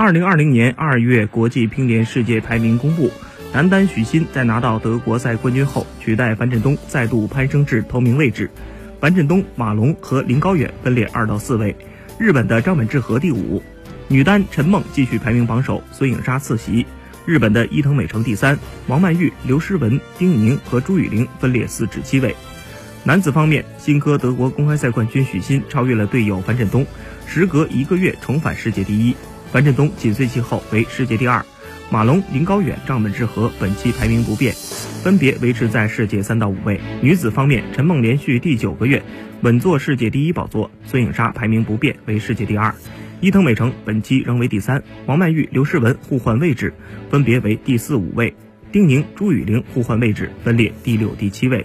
二零二零年二月，国际乒联世界排名公布，男单许昕在拿到德国赛冠军后，取代樊振东再度攀升至头名位置。樊振东、马龙和林高远分列二到四位，日本的张本智和第五。女单陈梦继续排名榜首，孙颖莎次席。日本的伊藤美诚第三，王曼玉、刘诗雯、丁宁和朱雨玲分列四至七位。男子方面，新科德国公开赛冠军许昕超越了队友樊振东，时隔一个月重返世界第一。樊振东紧随其后为世界第二。马龙、林高远、张本智和本期排名不变，分别维持在世界三到五位。女子方面，陈梦连续第九个月稳坐世界第一宝座，孙颖莎排名不变为世界第二。伊藤美诚本期仍为第三，王曼玉、刘诗雯互换位置，分别为第四、五位；丁宁、朱雨玲互换位置，分列第六、第七位。